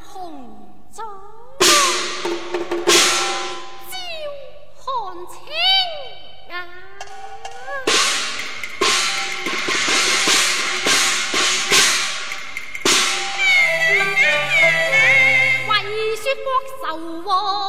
红妆照汉青啊，为说国仇亡。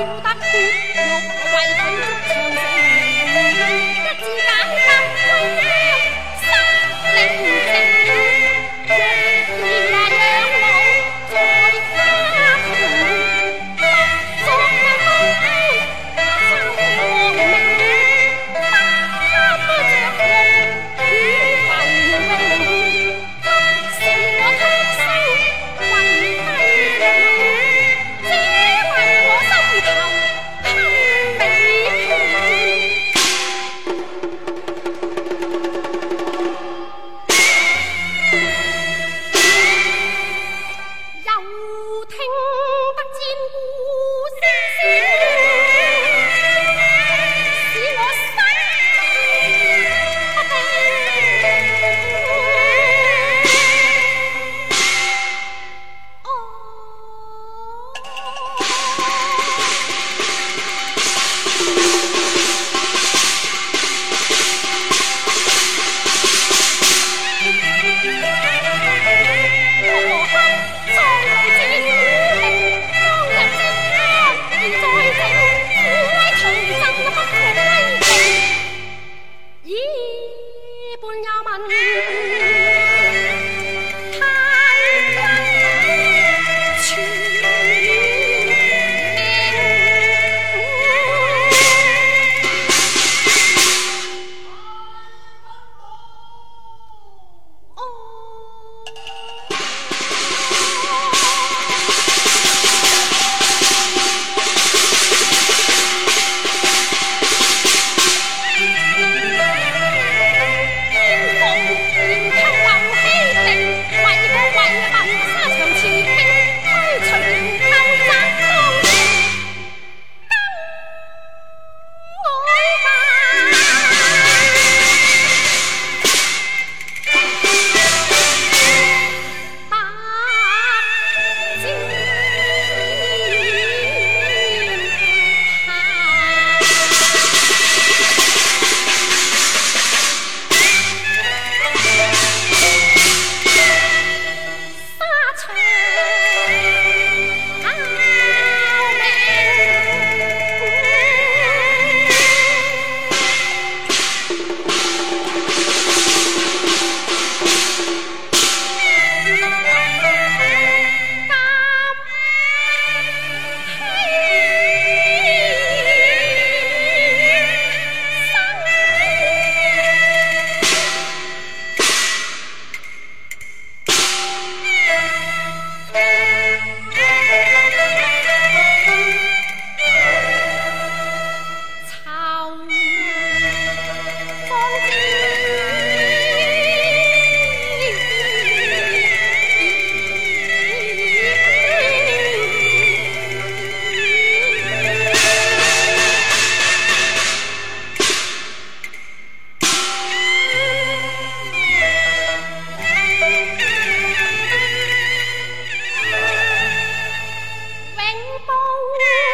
听大。包我